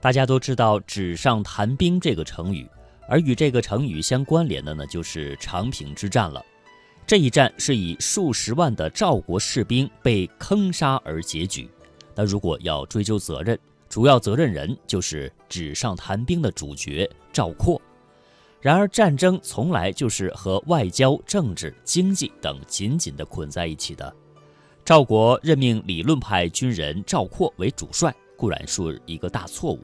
大家都知道“纸上谈兵”这个成语，而与这个成语相关联的呢，就是长平之战了。这一战是以数十万的赵国士兵被坑杀而结局。那如果要追究责任，主要责任人就是纸上谈兵的主角赵括。然而，战争从来就是和外交、政治、经济等紧紧地捆在一起的。赵国任命理论派军人赵括为主帅，固然是一个大错误，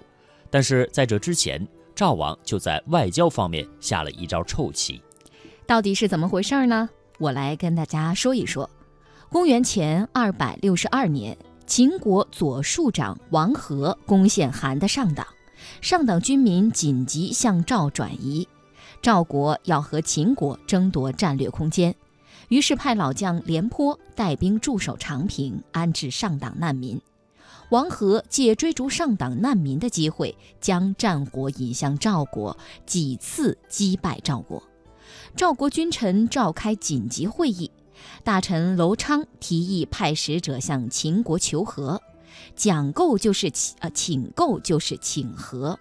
但是在这之前，赵王就在外交方面下了一招臭棋。到底是怎么回事呢？我来跟大家说一说。公元前二百六十二年，秦国左庶长王和攻陷韩的上党，上党军民紧急向赵转移。赵国要和秦国争夺战略空间，于是派老将廉颇带兵驻守长平，安置上党难民。王和借追逐上党难民的机会，将战火引向赵国，几次击败赵国。赵国君臣召开紧急会议，大臣楼昌提议派使者向秦国求和，讲构就是请呃请购就是请和，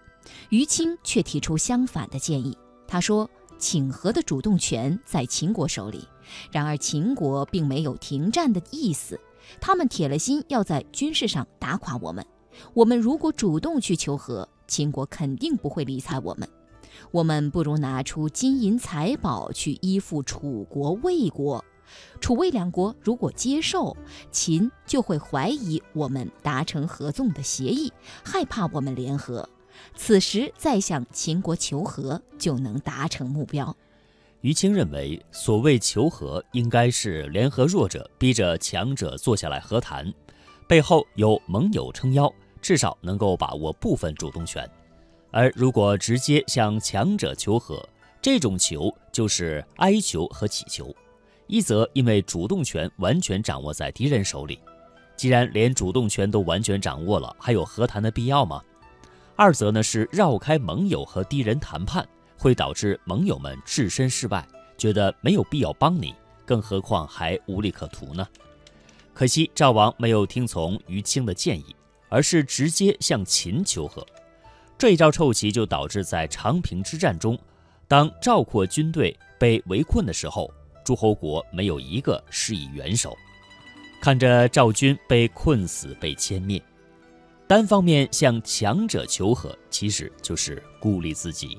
于清却提出相反的建议。他说：“请和的主动权在秦国手里，然而秦国并没有停战的意思，他们铁了心要在军事上打垮我们。我们如果主动去求和，秦国肯定不会理睬我们。我们不如拿出金银财宝去依附楚国、魏国。楚魏两国如果接受，秦就会怀疑我们达成合纵的协议，害怕我们联合。”此时再向秦国求和，就能达成目标。于清认为，所谓求和，应该是联合弱者，逼着强者坐下来和谈，背后有盟友撑腰，至少能够把握部分主动权。而如果直接向强者求和，这种求就是哀求和乞求。一则因为主动权完全掌握在敌人手里，既然连主动权都完全掌握了，还有和谈的必要吗？二则呢是绕开盟友和敌人谈判，会导致盟友们置身事外，觉得没有必要帮你，更何况还无利可图呢？可惜赵王没有听从于清的建议，而是直接向秦求和。这一招臭棋就导致在长平之战中，当赵括军队被围困的时候，诸侯国没有一个施以援手，看着赵军被困死、被歼灭。单方面向强者求和，其实就是孤立自己。